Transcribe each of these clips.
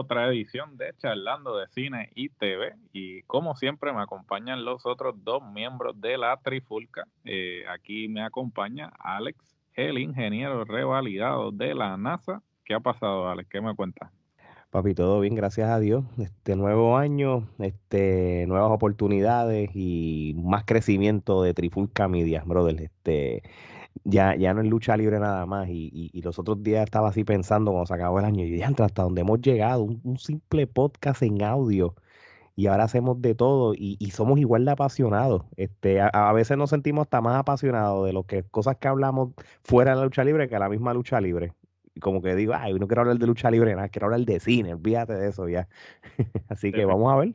otra edición de Charlando de Cine y TV. Y como siempre me acompañan los otros dos miembros de la Trifulca. Eh, aquí me acompaña Alex, el ingeniero revalidado de la NASA. ¿Qué ha pasado, Alex? ¿Qué me cuentas? Papi, todo bien, gracias a Dios. Este nuevo año, este, nuevas oportunidades y más crecimiento de Trifulca Media, brother. Este, ya, ya no es lucha libre nada más. Y, los otros días estaba así pensando cuando se acabó el año, y dije, hasta donde hemos llegado, un, simple podcast en audio. Y ahora hacemos de todo y, somos igual de apasionados. Este, a, veces nos sentimos hasta más apasionados de lo que cosas que hablamos fuera de la lucha libre que la misma lucha libre. Y como que digo, ay, no quiero hablar de lucha libre, nada, quiero hablar de cine, olvídate de eso ya. así que vamos a ver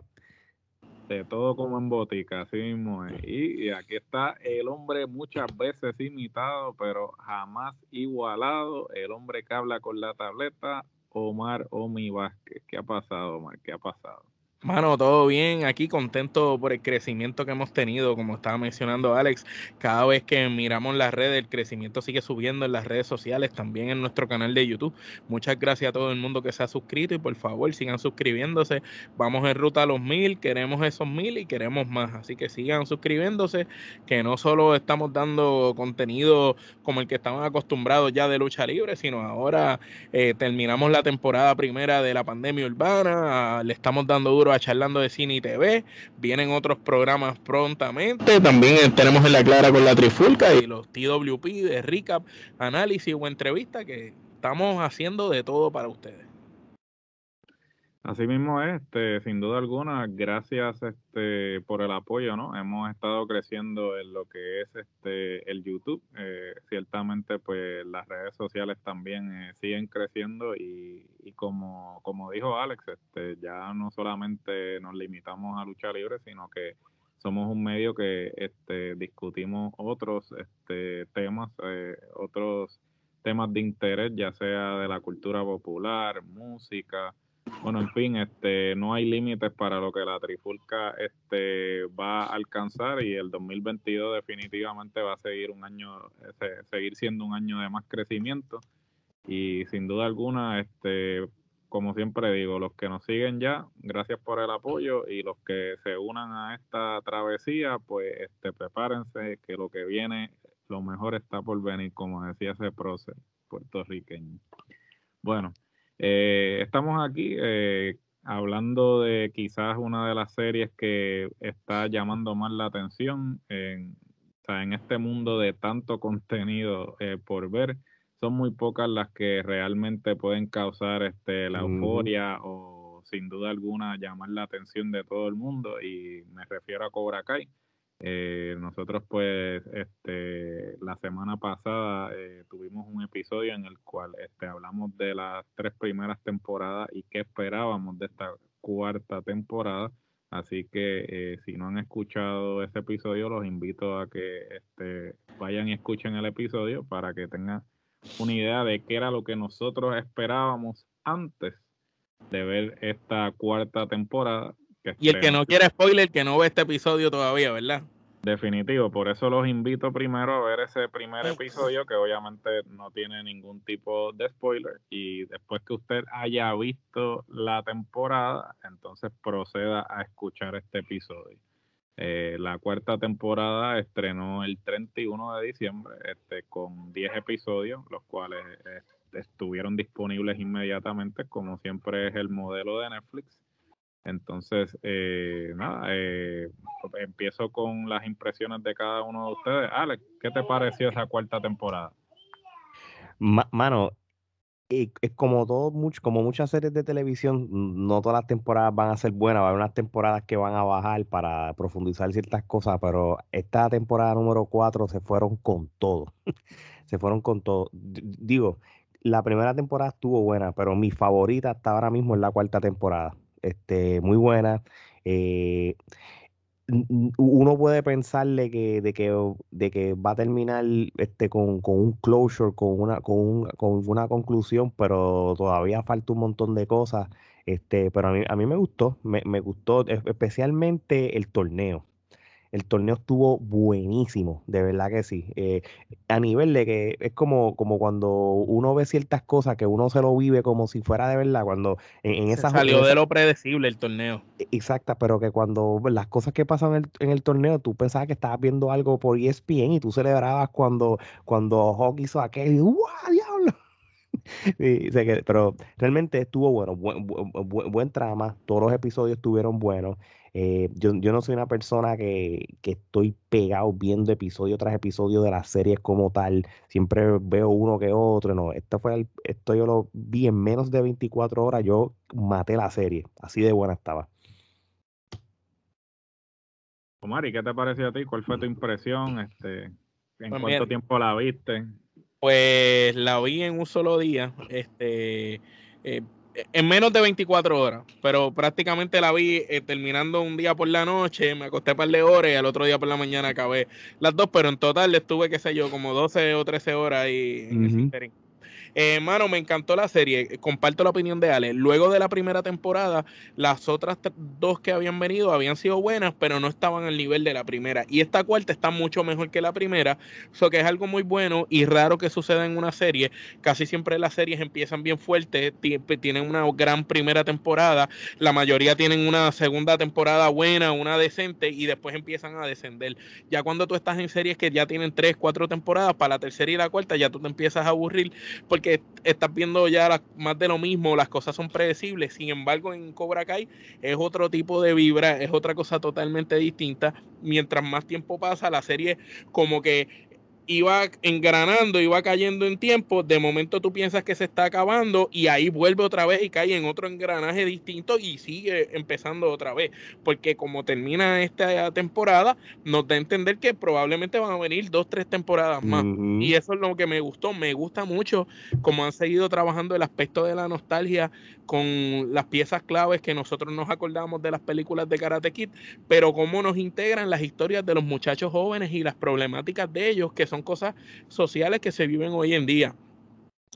de todo como en botica, así mismo Y, aquí está el hombre muchas veces imitado, pero jamás igualado, el hombre que habla con la tableta, Omar Omi Vázquez. ¿Qué ha pasado, Omar? ¿Qué ha pasado? Mano, todo bien, aquí contento por el crecimiento que hemos tenido, como estaba mencionando Alex, cada vez que miramos las redes, el crecimiento sigue subiendo en las redes sociales, también en nuestro canal de YouTube. Muchas gracias a todo el mundo que se ha suscrito y por favor sigan suscribiéndose. Vamos en ruta a los mil, queremos esos mil y queremos más, así que sigan suscribiéndose, que no solo estamos dando contenido como el que estaban acostumbrados ya de lucha libre, sino ahora eh, terminamos la temporada primera de la pandemia urbana, le estamos dando duro Charlando de Cine y TV. Vienen otros programas prontamente. También tenemos en la clara con la Trifulca y los TWP de recap, análisis o entrevista que estamos haciendo de todo para ustedes. Así mismo es, este, sin duda alguna, gracias este, por el apoyo, ¿no? Hemos estado creciendo en lo que es este el YouTube. Eh, ciertamente, pues las redes sociales también eh, siguen creciendo y, y, como, como dijo Alex, este, ya no solamente nos limitamos a lucha libre, sino que somos un medio que este, discutimos otros este, temas, eh, otros temas de interés, ya sea de la cultura popular, música, bueno, en fin, este, no hay límites para lo que la Trifulca este, va a alcanzar y el 2022 definitivamente va a seguir un año, seguir siendo un año de más crecimiento y sin duda alguna, este, como siempre digo, los que nos siguen ya, gracias por el apoyo y los que se unan a esta travesía, pues este, prepárense que lo que viene, lo mejor está por venir, como decía ese prócer puertorriqueño. Bueno. Eh, estamos aquí eh, hablando de quizás una de las series que está llamando más la atención en, en este mundo de tanto contenido eh, por ver. Son muy pocas las que realmente pueden causar este, la euforia o sin duda alguna llamar la atención de todo el mundo y me refiero a Cobra Kai. Eh, nosotros pues este, la semana pasada eh, tuvimos un episodio en el cual este, hablamos de las tres primeras temporadas y qué esperábamos de esta cuarta temporada. Así que eh, si no han escuchado ese episodio, los invito a que este, vayan y escuchen el episodio para que tengan una idea de qué era lo que nosotros esperábamos antes de ver esta cuarta temporada y el que no quiere spoiler, que no ve este episodio todavía, ¿verdad? Definitivo, por eso los invito primero a ver ese primer episodio que obviamente no tiene ningún tipo de spoiler y después que usted haya visto la temporada, entonces proceda a escuchar este episodio. Eh, la cuarta temporada estrenó el 31 de diciembre este, con 10 episodios, los cuales eh, estuvieron disponibles inmediatamente, como siempre es el modelo de Netflix. Entonces, eh, nada, eh, empiezo con las impresiones de cada uno de ustedes. Alex, ¿qué te pareció esa cuarta temporada? mano, es como todo, como muchas series de televisión, no todas las temporadas van a ser buenas, va a haber unas temporadas que van a bajar para profundizar ciertas cosas, pero esta temporada número 4 se fueron con todo. se fueron con todo. Digo, la primera temporada estuvo buena, pero mi favorita hasta ahora mismo es la cuarta temporada este, muy buena. Eh, uno puede pensarle que, de, que, de que va a terminar este, con, un closure, con una, con, una conclusión, pero todavía falta un montón de cosas. Este, pero a mí, a mí me gustó, me, gustó especialmente el torneo. El torneo estuvo buenísimo, de verdad que sí. Eh, a nivel de que es como, como cuando uno ve ciertas cosas que uno se lo vive como si fuera de verdad, cuando en, esa Salió de lo predecible el torneo. E, exacta, pero que cuando las cosas que pasan en el, en el, torneo, tú pensabas que estabas viendo algo por ESPN y tú celebrabas cuando, cuando Hawk hizo aquel, ¡guau, diablo! pero realmente estuvo bueno, buen, buen, trama, todos los episodios estuvieron buenos. Eh, yo, no soy una persona que, estoy pegado viendo episodio tras episodio de las series como tal. Siempre veo uno que otro. No, esto fue esto yo lo vi en menos de 24 horas. Yo maté la serie. Así de buena estaba. Omar, ¿y qué te pareció a ti? ¿Cuál fue tu impresión? Este, ¿En pues cuánto tiempo la viste? Pues la vi en un solo día. Este, eh, en menos de 24 horas, pero prácticamente la vi eh, terminando un día por la noche, me acosté un par de horas y al otro día por la mañana acabé las dos, pero en total estuve, qué sé yo, como 12 o 13 horas ahí en ese eh, me encantó la serie. Comparto la opinión de Ale. Luego de la primera temporada, las otras dos que habían venido habían sido buenas, pero no estaban al nivel de la primera. Y esta cuarta está mucho mejor que la primera, eso que es algo muy bueno y raro que suceda en una serie. Casi siempre las series empiezan bien fuertes, tienen una gran primera temporada, la mayoría tienen una segunda temporada buena, una decente y después empiezan a descender. Ya cuando tú estás en series que ya tienen tres, cuatro temporadas, para la tercera y la cuarta ya tú te empiezas a aburrir porque que estás viendo ya más de lo mismo, las cosas son predecibles. Sin embargo, en Cobra Kai es otro tipo de vibra, es otra cosa totalmente distinta. Mientras más tiempo pasa, la serie como que iba engranando, iba cayendo en tiempo, de momento tú piensas que se está acabando y ahí vuelve otra vez y cae en otro engranaje distinto y sigue empezando otra vez, porque como termina esta temporada, nos da a entender que probablemente van a venir dos, tres temporadas más. Y eso es lo que me gustó, me gusta mucho como han seguido trabajando el aspecto de la nostalgia con las piezas claves que nosotros nos acordamos de las películas de Karate Kid, pero cómo nos integran las historias de los muchachos jóvenes y las problemáticas de ellos, que son cosas sociales que se viven hoy en día.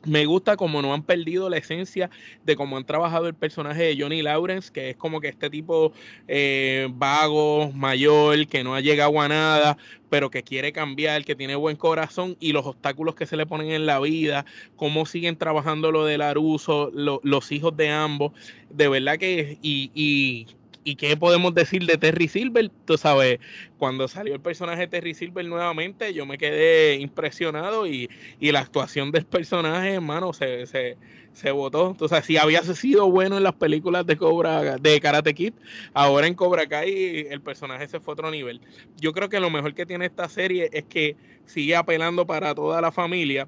Me gusta como no han perdido la esencia de cómo han trabajado el personaje de Johnny Lawrence, que es como que este tipo eh, vago, mayor, que no ha llegado a nada, pero que quiere cambiar, que tiene buen corazón y los obstáculos que se le ponen en la vida, cómo siguen trabajando lo de Laruso, los hijos de ambos. De verdad que, y, y ¿Y qué podemos decir de Terry Silver? Tú sabes, cuando salió el personaje de Terry Silver nuevamente, yo me quedé impresionado y, la actuación del personaje, hermano, se, se, se votó. Entonces, si había sido bueno en las películas de Cobra, de Karate Kid, ahora en Cobra Kai el personaje se fue a otro nivel. Yo creo que lo mejor que tiene esta serie es que sigue apelando para toda la familia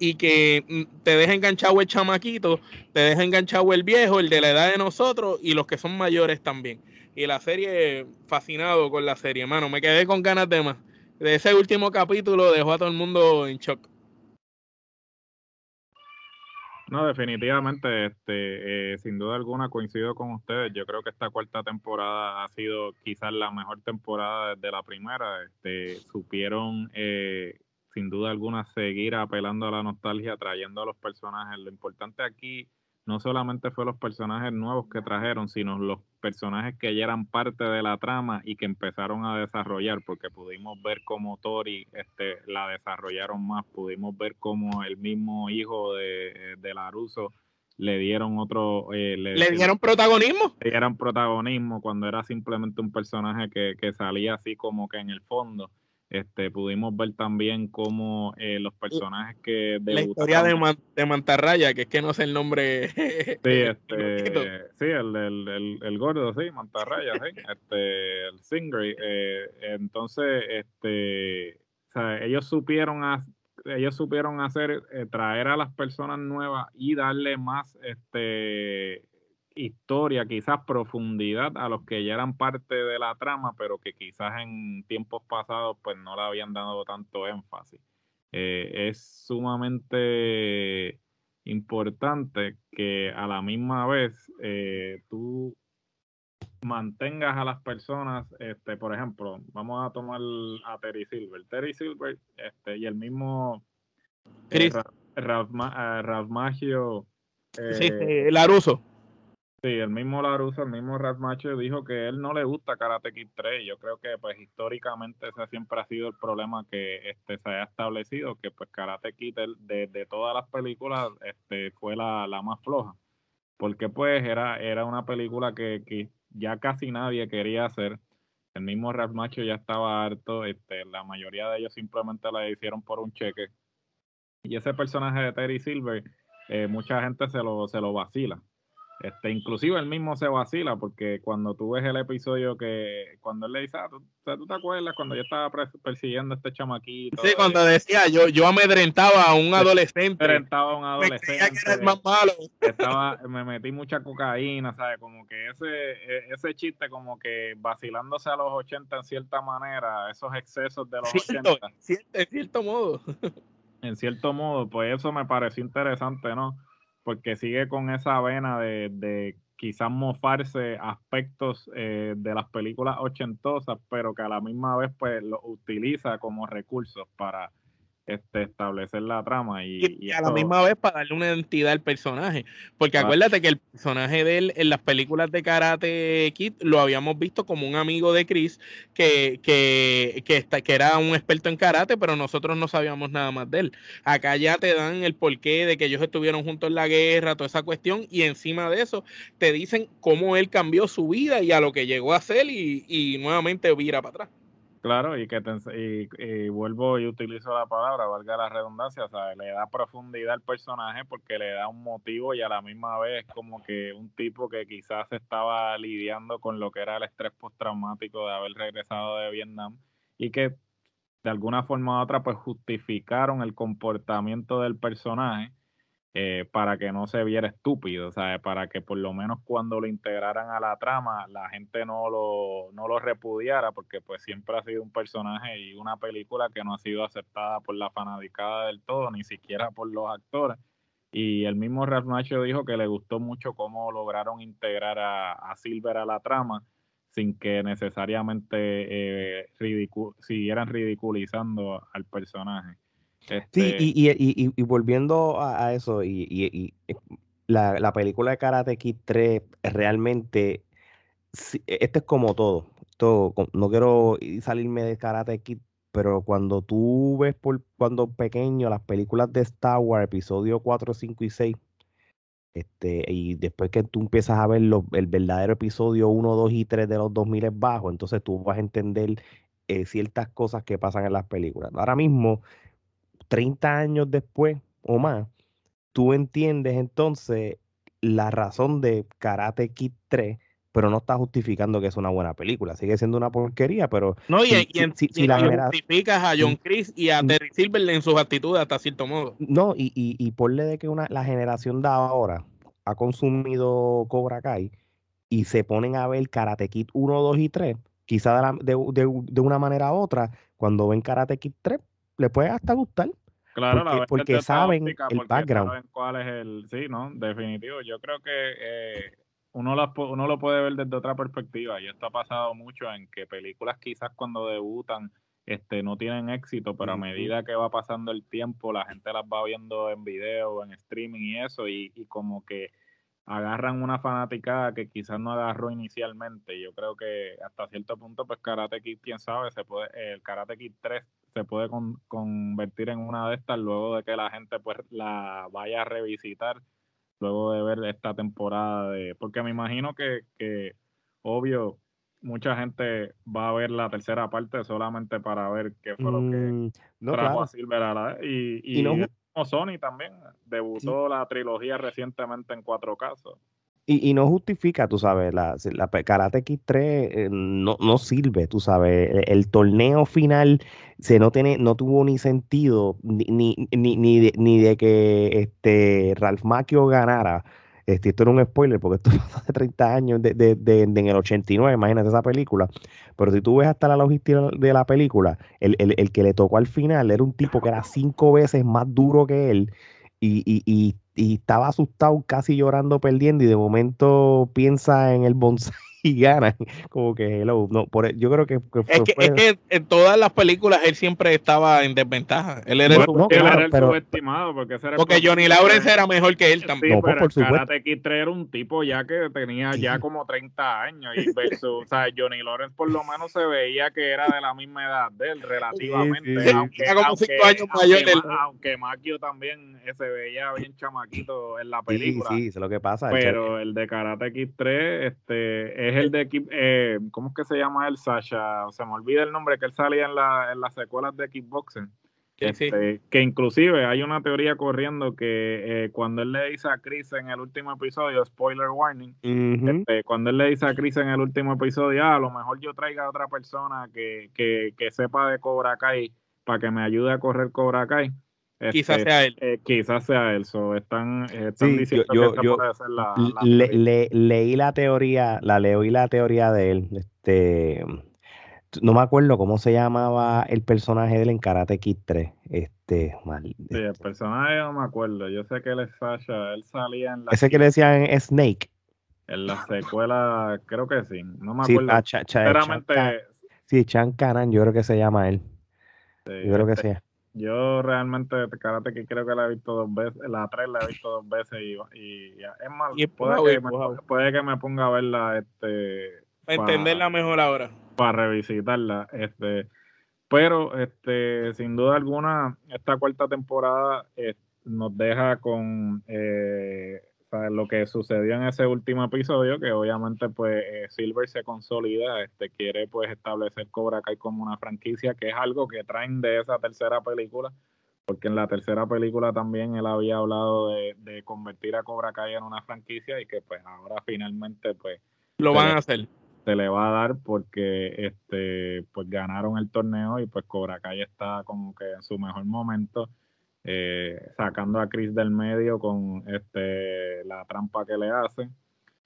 y que mm, te deja enganchado el chamaquito, te deja enganchado el viejo, el de la edad de nosotros y los que son mayores también. Y la serie, fascinado con la serie, hermano, me quedé con ganas de más. De ese último capítulo dejó a todo el mundo en shock. No, definitivamente, este, eh, sin duda alguna coincido con ustedes. Yo creo que esta cuarta temporada ha sido quizás la mejor temporada desde la primera. Este, supieron eh, sin duda alguna seguir apelando a la nostalgia, trayendo a los personajes. Lo importante aquí no solamente fue los personajes nuevos que trajeron, sino los personajes que ya eran parte de la trama y que empezaron a desarrollar, porque pudimos ver cómo Tori este, la desarrollaron más, pudimos ver cómo el mismo hijo de, de Laruso le dieron otro... Eh, le, dieron protagonismo? Le dieron protagonismo cuando era simplemente un personaje que, que salía así como que en el fondo. Este, pudimos ver también cómo eh, los personajes que La historia de, de, Mantarraya, que es que no sé el nombre. Sí, este, sí el, el, el, gordo, sí, Mantarraya, sí, este, el Singray. Eh, entonces, este, o sea, ellos supieron a, ellos supieron hacer, eh, traer a las personas nuevas y darle más, este, historia, quizás profundidad a los que ya eran parte de la trama, pero que quizás en tiempos pasados pues no le habían dado tanto énfasis. Eh, es sumamente importante que a la misma vez eh, tú mantengas a las personas, este, por ejemplo, vamos a tomar a Terry Silver, Terry Silver este, y el mismo eh, Ralph, Magio sí, Laruso Sí, el mismo Laruso, el mismo Macho dijo que él no le gusta Karate Kid 3. Yo creo que pues históricamente ese siempre ha sido el problema que este se haya establecido, que pues Karate Kid de, todas las películas este fue la, más floja. Porque pues era, era una película que, que ya casi nadie quería hacer. El mismo Macho ya estaba harto, este, la mayoría de ellos simplemente la hicieron por un cheque. Y ese personaje de Terry Silver, eh, mucha gente se lo, se lo vacila este, inclusive él mismo se vacila porque cuando tú ves el episodio que cuando él le dice, ah, ¿tú, te acuerdas cuando yo estaba persiguiendo a este chamaquito? Sí, cuando decía, yo, yo amedrentaba a un adolescente. Amedrentaba a un adolescente. Me que más malo. Estaba, me metí mucha cocaína, ¿sabes? Como que ese, e, ese chiste como que vacilándose a los 80 en cierta manera, esos excesos de los 80. en cierto modo. en cierto modo, pues eso me pareció interesante, ¿no? Porque sigue con esa vena de, de quizás mofarse aspectos eh, de las películas ochentosas, pero que a la misma vez pues lo utiliza como recursos para este, establecer la trama y, a la misma vez para darle una identidad al personaje. Porque acuérdate que el personaje de él en las películas de Karate Kid lo habíamos visto como un amigo de Chris que, que, que, que era un experto en karate, pero nosotros no sabíamos nada más de él. Acá ya te dan el porqué de que ellos estuvieron juntos en la guerra, toda esa cuestión, y encima de eso te dicen cómo él cambió su vida y a lo que llegó a ser y, y nuevamente vira para atrás. Claro, y que y, vuelvo y utilizo la palabra, valga la redundancia, o sea, le da profundidad al personaje porque le da un motivo y a la misma vez como que un tipo que quizás estaba lidiando con lo que era el estrés postraumático de haber regresado de Vietnam y que de alguna forma u otra pues justificaron el comportamiento del personaje eh, para que no se viera estúpido, ¿sabes? Para que por lo menos cuando lo integraran a la trama la gente no lo, no lo repudiara, porque pues siempre ha sido un personaje y una película que no ha sido aceptada por la fanaticada del todo, ni siquiera por los actores. Y el mismo Ralph Macchio dijo que le gustó mucho cómo lograron integrar a, Silver a la trama sin que necesariamente eh, siguieran ridiculizando al personaje. Sí, este y, volviendo a, eso, y, eh, la, película de Karate Kid 3 realmente, e, esto es como todo, todo, no quiero salirme de Karate Kid, pero cuando tú ves por cuando pequeño las películas de Star Wars, episodio 4, 5 y 6, este, y después que tú empiezas a ver el verdadero episodio 1, 2 y 3 de los 2000 bajos, entonces tú vas a entender eh, ciertas cosas que pasan en las películas. Ahora mismo 30 años después o más, tú entiendes entonces la razón de Karate Kid 3, pero no está justificando que es una buena película. Sigue siendo una porquería, pero. No, y, si, la justificas a John Chris y a Terry Silver en sus actitudes hasta cierto modo. No, y, y, y ponle de que una, la generación de ahora ha consumido Cobra Kai y se ponen a ver Karate Kid 1, 2 y 3, quizá de, de, de una manera u otra, cuando ven Karate Kid 3, le puede hasta gustar. Claro, porque, porque saben el background. Saben cuál es el, sí, ¿no? Definitivo. Yo creo que eh, uno, lo, uno lo puede ver desde otra perspectiva y esto ha pasado mucho en que películas quizás cuando debutan este, no tienen éxito, pero a medida que va pasando el tiempo la gente las va viendo en video, en streaming y eso y, y como que agarran una fanática que quizás no agarró inicialmente. Yo creo que hasta cierto punto, pues Karate Kid, quién sabe, se puede, el Karate Kid 3 se puede convertir en una de estas luego de que la gente pues la vaya a revisitar luego de ver esta temporada de porque me imagino que, que obvio mucha gente va a ver la tercera parte solamente para ver qué fue lo que mm, no, trajo a Silver a la y, y, no, Sony también debutó la trilogía recientemente en cuatro casos y, no justifica, tú sabes, la, la Karate X3 eh, no, no, sirve, tú sabes. El, torneo final se no tiene, no tuvo ni sentido, ni, ni, ni, de, ni de que este Ralph Macchio ganara. Este, esto era un spoiler porque esto pasó hace 30 años, de, de, de, en el 89, imagínate esa película. Pero si tú ves hasta la logística de la película, el, el, el que le tocó al final era un tipo que era cinco veces más duro que él y, y y estaba asustado, casi llorando, perdiendo, y de momento piensa en el bonsai y ganan. Como que hello, no, por, e, yo creo que, es, que, es que en todas las películas él siempre estaba en desventaja. Él era, el, subestimado porque, porque Johnny Lawrence era mejor que él también. Sí, pero por Karate Kid 3 era un tipo ya que tenía ya como 30 años y versus, o sea, Johnny Lawrence por lo menos se veía que era de la misma edad de él relativamente, aunque, como cinco años mayor aunque, Macchio también se veía bien chamaquito en la película. Sí, sí, es lo que pasa. Pero el de Karate Kid 3 este, es el de, eh, ¿cómo es que se llama él? Sasha, se me olvida el nombre, que él salía en, la, en las secuelas de Kickboxing. Este, que inclusive hay una teoría corriendo que eh, cuando él le dice a Chris en el último episodio, spoiler warning, este, cuando él le dice a Chris en el último episodio, ah, a lo mejor yo traiga a otra persona que, que, que sepa de Cobra Kai para que me ayude a correr Cobra Kai quizás este, sea él. Eh, quizás sea él. están, diciendo yo, que yo, puede ser la, le, leí la teoría, la leí la teoría de él. Este, no me acuerdo cómo se llamaba el personaje de él en Karate Kid 3. Este, mal, sí, el este. personaje no me acuerdo. Yo sé que él es Sasha. Él salía en la. Ese que le decían Snake. En la secuela, creo que sí. No me acuerdo. Sí, Sinceramente. sí, Chan Kanan, yo creo que se llama él. yo creo que este, sí. Yo realmente Karate que creo que la he visto dos veces, la 3 la he visto dos veces y, y es más, puede, que me, puede, que me, ponga a verla este para entenderla mejor ahora. Para revisitarla, este pero este sin duda alguna esta cuarta temporada eh, nos deja con eh, lo que sucedió en ese último episodio, que obviamente pues eh, Silver se consolida, este quiere pues establecer Cobra Kai como una franquicia, que es algo que traen de esa tercera película, porque en la tercera película también él había hablado de, convertir a Cobra Kai en una franquicia y que pues ahora finalmente pues lo van a hacer. Se le va a dar porque este pues ganaron el torneo y pues Cobra Kai está como que en su mejor momento eh, sacando a Chris del medio con este la trampa que le hacen.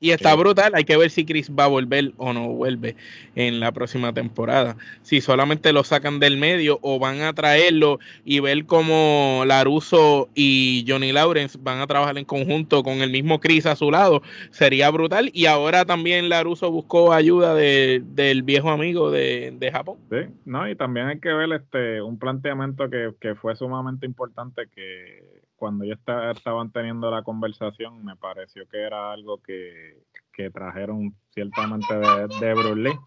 Y está brutal, hay que ver si Chris va a volver o no vuelve en la próxima temporada. Si solamente lo sacan del medio o van a traerlo y ver cómo Laruso y Johnny Lawrence van a trabajar en conjunto con el mismo Chris a su lado, sería brutal. Y ahora también Laruso buscó ayuda del viejo amigo de, Japón. Sí, no, y también hay que ver este un planteamiento que, que fue sumamente importante que cuando ellos estaban teniendo la conversación, me pareció que era algo que, trajeron ciertamente de, de Bruce Lee.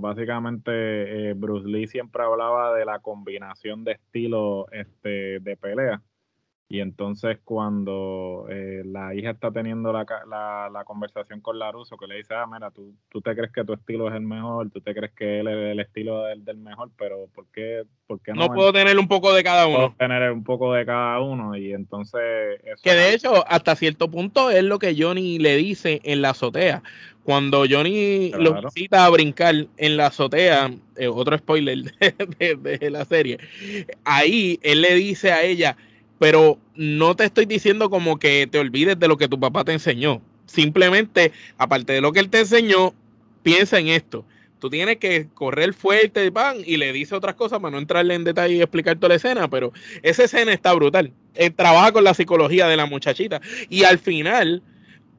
básicamente, eh, Bruce Lee siempre hablaba de la combinación de estilos este, de pelea y entonces cuando eh, la hija está teniendo la, la, la, conversación con Laruso, que le dice, ah, mira, tú, tú te crees que tu estilo es el mejor, tú te crees que él es el estilo del, del mejor, pero ¿por qué, por qué no? No puedo tener un poco de cada uno. Puedo tener un poco de cada uno y entonces... que de hecho, hasta cierto punto es lo que Johnny le dice en la azotea. Cuando Johnny lo visita a brincar en la azotea, eh, otro spoiler de, de la serie, ahí él le dice a ella, pero no te estoy diciendo como que te olvides de lo que tu papá te enseñó. Simplemente, aparte de lo que él te enseñó, piensa en esto. Tú tienes que correr fuerte pan, y le dice otras cosas para no entrarle en detalle y explicar toda la escena, pero esa escena está brutal. Él trabaja con la psicología de la muchachita y al final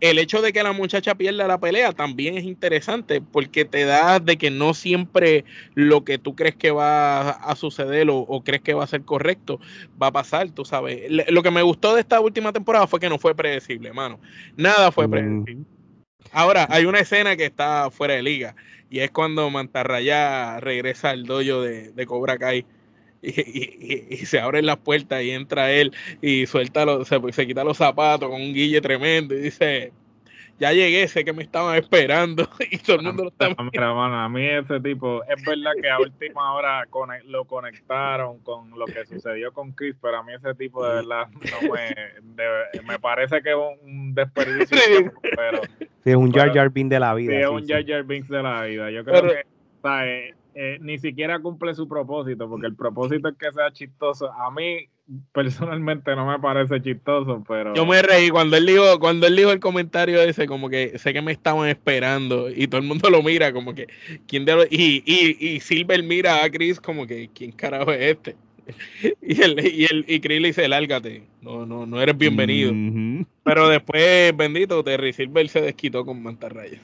el hecho de que la muchacha pierda la pelea también es interesante porque te da de que no siempre lo que tú crees que va a suceder o, crees que va a ser correcto va a pasar, tú sabes. lo que me gustó de esta última temporada fue que no fue predecible, mano. Nada fue predecible. Ahora, hay una escena que está fuera de liga y es cuando Mantarraya regresa al dojo de, de Cobra Kai y, se abren las puertas y entra él y suelta los, se, se, quita los zapatos con un guille tremendo y dice, ya llegué, sé que me estaban esperando y todo el mundo lo está a mí ese tipo, es verdad que a última hora lo conectaron con lo que sucedió con Chris, pero a mí ese tipo de verdad no me, me parece que es un desperdicio. pero, es un Jar Jar Binks de la vida. Sí, es un Jar Jar Binks de la vida. Yo creo que eh, ni siquiera cumple su propósito, porque el propósito es que sea chistoso. A mí personalmente no me parece chistoso, pero... Yo me reí cuando él dijo, cuando él dijo el comentario ese, como que sé que me estaban esperando y todo el mundo lo mira como que, ¿quién de y, y, y Silver mira a Chris como que, ¿quién carajo es este? y, el, y, el, y Chris le dice, lárgate, no, no, no eres bienvenido. Pero después, bendito, Terry Silver se desquitó con mantarraya.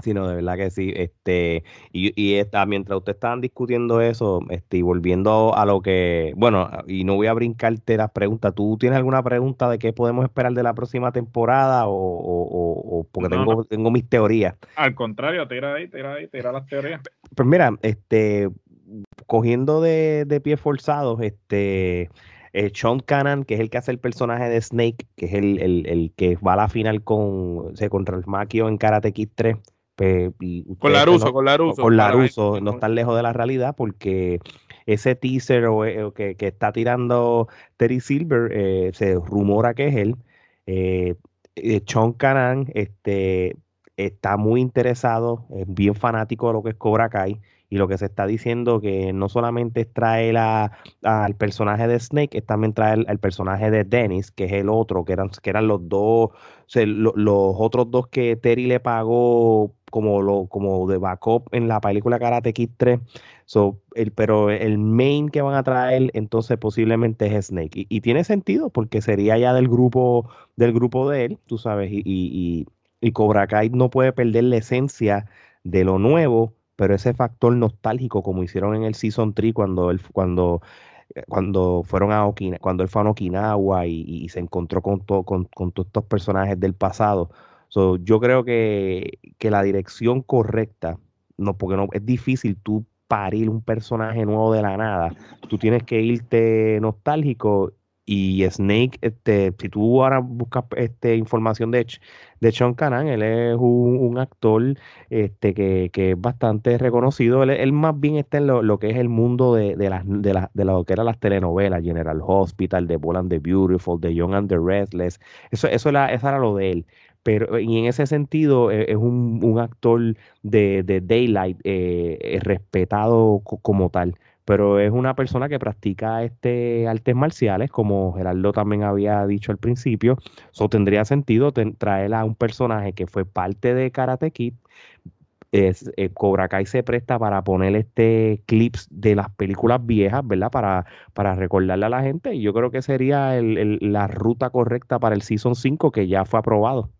Sí, no, de verdad que sí. Este, y, y está, mientras ustedes estaban discutiendo eso, este, y volviendo a lo que, bueno, y no voy a brincarte las preguntas. ¿Tú tienes alguna pregunta de qué podemos esperar de la próxima temporada? O, o, o porque tengo, tengo mis teorías. Al contrario, tira ahí, tira ahí, tira las teorías. Pues mira, este, cogiendo de, de pies forzados, este. Eh, Sean Cannon, que es el que hace el personaje de Snake, que es el, el, el que va a la final con, o sea, contra el Makio en Karate Kid 3 con la Russo, con la. Con la no están lejos de la realidad porque ese teaser o, eh, que, que, está tirando Terry Silver, eh, se rumora que es él. Eh, eh Sean Canan este, está muy interesado, es bien fanático de lo que es Cobra Kai y lo que se está diciendo que no solamente es traer al personaje de Snake, es también traer al personaje de Dennis, que es el otro, que eran, que eran los dos, los otros dos que Terry le pagó como, lo, como de backup en la película Karate Kid 3. So, el, pero el main que van a traer entonces posiblemente es Snake. Y, tiene sentido porque sería ya del grupo, del grupo de él, tú sabes, y, y, y Cobra Kai no puede perder la esencia de lo nuevo pero ese factor nostálgico, como hicieron en el Season 3 cuando él, cuando, eh, cuando fueron a Okinawa, cuando él fue a Okinawa y, se encontró con, con, todos estos personajes del pasado. yo creo que, que, la dirección correcta, no, porque no, es difícil tú parir un personaje nuevo de la nada. Tú tienes que irte nostálgico y Snake, este, si tú ahora buscas este, información de, de Sean Canan, él es un, actor este, que, que, es bastante reconocido. Él, más bien está en lo, que es el mundo de, de, las, de, la, de lo que eran las telenovelas, General Hospital, The Bold and the Beautiful, The Young and the Restless. Eso, eso, era, eso lo de él. Pero, y en ese sentido e, es un, un actor de, de Daylight eh, respetado como tal pero es una persona que practica este artes marciales, como Gerardo también había dicho al principio. Eso tendría sentido traer a un personaje que fue parte de Karate Kid. Es, eh, Cobra Kai se presta para poner este clips de las películas viejas, ¿verdad? Para, para recordarle a la gente. Y yo creo que sería la ruta correcta para el Season 5 que ya fue aprobado.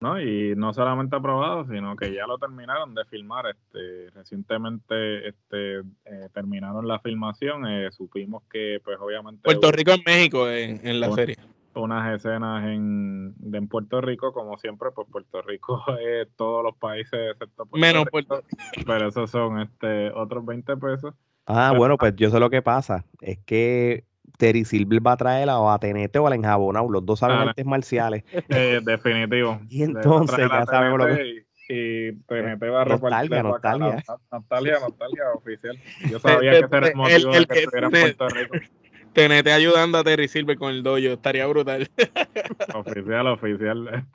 ¿No? Y no solamente aprobado, sino que ya lo terminaron de filmar. Este, recientemente este, eh, terminaron la filmación. Eh, supimos que, pues, obviamente. Puerto Rico en México en, la serie. Unas escenas en, en Puerto Rico, como siempre, pues Puerto Rico es todos los países excepto Puerto Menos Puerto Pero esos son este, otros 20 pesos. Ah, bueno, pues yo sé lo que pasa. Es que Terry Silver va a traer a Tenete o a la enjabonado. Los dos saben artes marciales. Eh, definitivo. Y entonces ya sabemos lo que. Y, Tenete va a repartir. Nostalgia, nostalgia. Nostalgia, nostalgia oficial. Yo sabía que ese era el motivo de que estuviera en Puerto Rico. Tenete ayudando a Terry Silver con el dojo, estaría brutal. Oficial, oficial.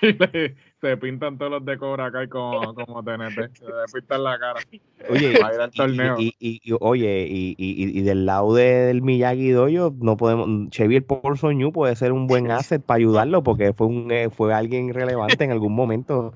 Este, se pintan todos los de Cobra Kai como, como TNT. Se pintan la cara. Oye, y, y, y, oye, y, del lado del Miyagi Doyo, no podemos. Chevy Paulson New puede ser un buen asset para ayudarlo porque fue un eh, fue alguien relevante en algún momento.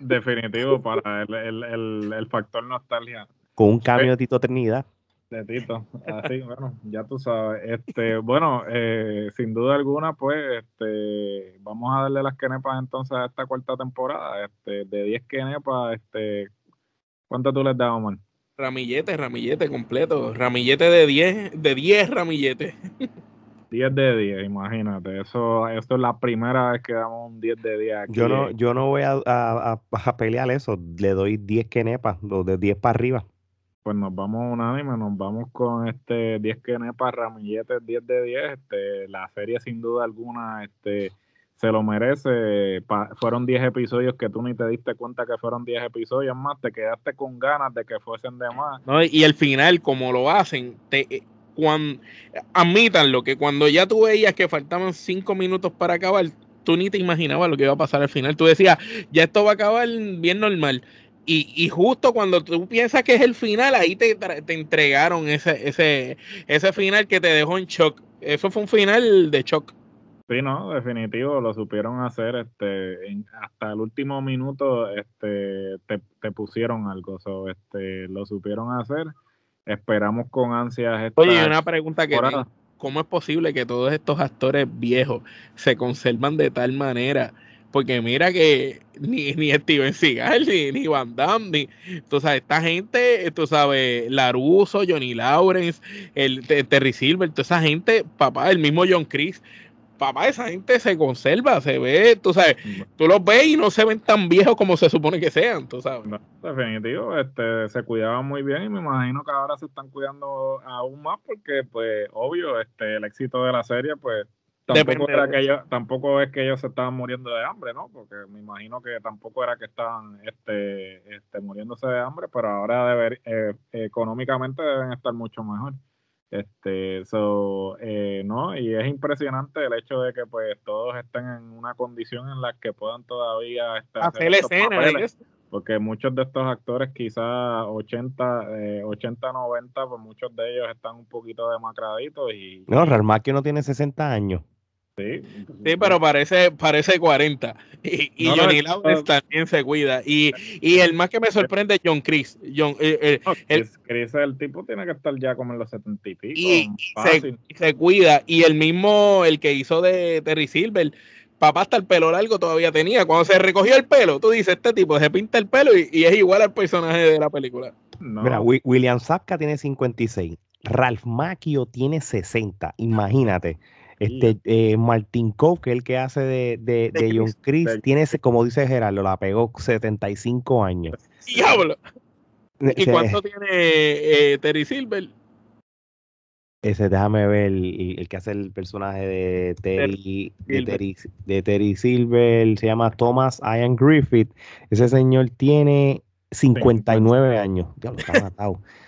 Definitivo para el, el, el, el factor nostalgia. Con un cambio de Tito Trinidad de Tito. Así, bueno, ya tú sabes. Este, bueno, eh, sin duda alguna, pues, este, vamos a darle las kenepas entonces a esta cuarta temporada. Este, de 10 kenepas, este, ¿cuánto tú les das, Omar? Ramillete, ramillete completo. Ramillete de 10, de 10 ramilletes. 10 de 10, imagínate. Eso, eso es la primera vez que damos un 10 de 10 aquí. Yo no, yo no voy a, a, a pelear eso. Le doy 10 kenepas, de 10 para arriba pues nos vamos unánime, nos vamos con este 10 que para Ramilletes 10 de 10. Este, la serie sin duda alguna este, se lo merece. fueron 10 episodios que tú ni te diste cuenta que fueron 10 episodios más, te quedaste con ganas de que fuesen de más. y el final, como lo hacen, te, eh, cuando, admítanlo, que cuando ya tú veías que faltaban 5 minutos para acabar, tú ni te imaginabas lo que iba a pasar al final. Tú decías, ya esto va a acabar bien normal y, justo cuando tú piensas que es el final, ahí te, te entregaron ese, ese, ese final que te dejó en shock. Eso fue un final de shock. Sí, no, definitivo, lo supieron hacer, este, hasta el último minuto, este, te, pusieron algo, este, lo supieron hacer. Esperamos con ansias. Esta Oye, una pregunta que ¿cómo es posible que todos estos actores viejos se conservan de tal manera? Porque mira que ni, ni Steven Seagal, ni, ni Van Damme, ni, tú sabes, esta gente, tú sabes, Laruso, Johnny Lawrence, el, Terry Silver, toda esa gente, papá, el mismo John Chris, papá, esa gente se conserva, se ve, tú sabes, tú los ves y no se ven tan viejos como se supone que sean, tú sabes. definitivo, este, se cuidaban muy bien y me imagino que ahora se están cuidando aún más porque, pues, obvio, este, el éxito de la serie, pues, tampoco, era que ellos, tampoco es que ellos se estaban muriendo de hambre, ¿no? Porque me imagino que tampoco era que estaban este, este, muriéndose de hambre, pero ahora deber, eh, económicamente deben estar mucho mejor. Este, so, eh, ¿no? Y es impresionante el hecho de que pues todos estén en una condición en la que puedan todavía estar hacer escenas, porque muchos de estos actores, quizás 80, 80, 90, pues muchos de ellos están un poquito demacraditos y... No, Real no tiene 60 años. Sí, sí, pero parece, parece 40. Y, y Johnny Lawrence también se cuida. Y, y, el más que me sorprende es John Chris. John, eh, eh, el, Chris, el tipo tiene que estar ya como en los 70 y pico. Y se, se, cuida. Y el mismo, el que hizo de Terry Silver, papá hasta el pelo largo todavía tenía. Cuando se recogió el pelo, tú dices, este tipo se pinta el pelo y, es igual al personaje de la película. Mira, William Sapka tiene 56. Ralph Macchio tiene 60. Imagínate. Este, eh, Martin Cove, que es el que hace de, de, de John Chris, tiene, como dice Gerardo, la pegó 75 años. ¡Diablo! ¿Y cuánto tiene eh, Terry Silver? Ese, déjame ver, el, el, que hace el personaje de Terry, de Terry, de Terry, Silver, se llama Thomas Ian Griffith. Ese señor tiene 59 años. Diablo, está matado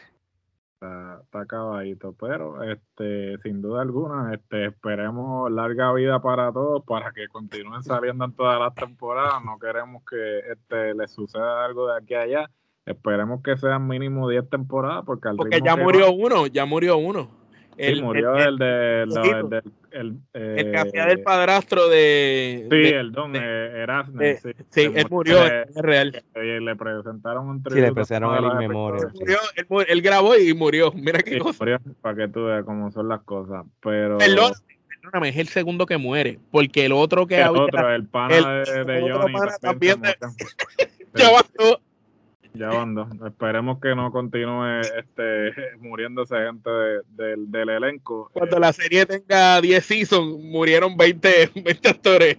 está, acabadito, pero este, sin duda alguna, este, esperemos larga vida para todos para que continúen saliendo en todas las temporadas. No queremos que este, les suceda algo de aquí a allá. Esperemos que sean mínimo 10 temporadas porque al Porque ya murió uno, ya murió uno. El, murió el, de, el, el, que hacía del padrastro de. Sí, el don eh, Erasmus. sí, sí él murió, es real. le presentaron un tributo. Sí, le presentaron el inmemoria. Él, él, grabó y murió. Mira qué cosa. para que tú veas cómo son las cosas. Pero. Perdón, perdóname, es el segundo que muere. Porque el otro que el Otro, el pana de, de Johnny. también. Ya bando. Esperemos que no continúe este, muriéndose gente del elenco. Cuando la serie tenga 10 seasons, murieron 20, 20 actores.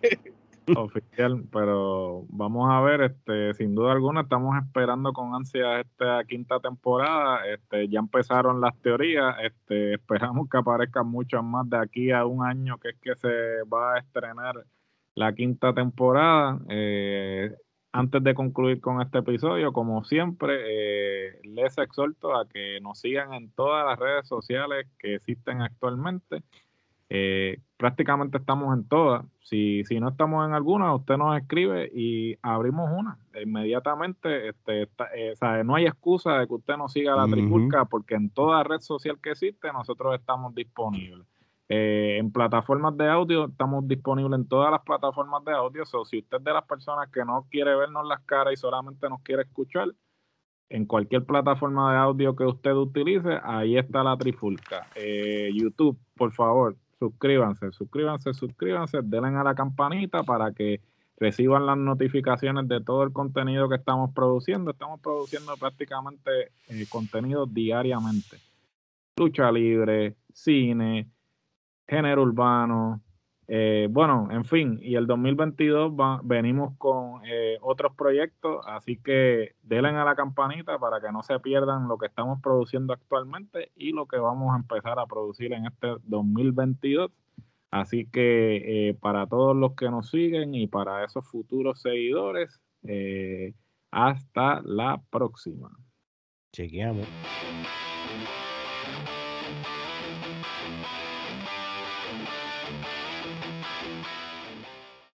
Oficial, pero vamos a ver, este, sin duda alguna estamos esperando con ansia esta quinta temporada. Este, ya empezaron las teorías, este, esperamos que aparezcan muchas más de aquí a un año que es que se va a estrenar la quinta temporada. Eh, antes de concluir con este episodio, como siempre, eh, les exhorto a que nos sigan en todas las redes sociales que existen actualmente. Eh, prácticamente estamos en todas. Si, si no estamos en alguna, usted nos escribe y abrimos una. Inmediatamente, este, eh, no hay excusa de que usted no siga la tripulca, porque en toda red social que existe, nosotros estamos disponibles. Eh, en plataformas de audio, estamos disponibles en todas las plataformas de audio. o si usted es de las personas que no quiere vernos las caras y solamente nos quiere escuchar, en cualquier plataforma de audio que usted utilice, ahí está la trifulca. Eh, YouTube, por favor, suscríbanse, suscríbanse, suscríbanse, denle a la campanita para que reciban las notificaciones de todo el contenido que estamos produciendo. Estamos produciendo prácticamente eh, contenido diariamente. Lucha libre, cine, género urbano. Eh, bueno, en fin, y el 2022 venimos con eh, otros proyectos, así que denle a la campanita para que no se pierdan lo que estamos produciendo actualmente y lo que vamos a empezar a producir en este 2022. Así que eh, para todos los que nos siguen y para esos futuros seguidores, hasta la próxima. Chequeamos.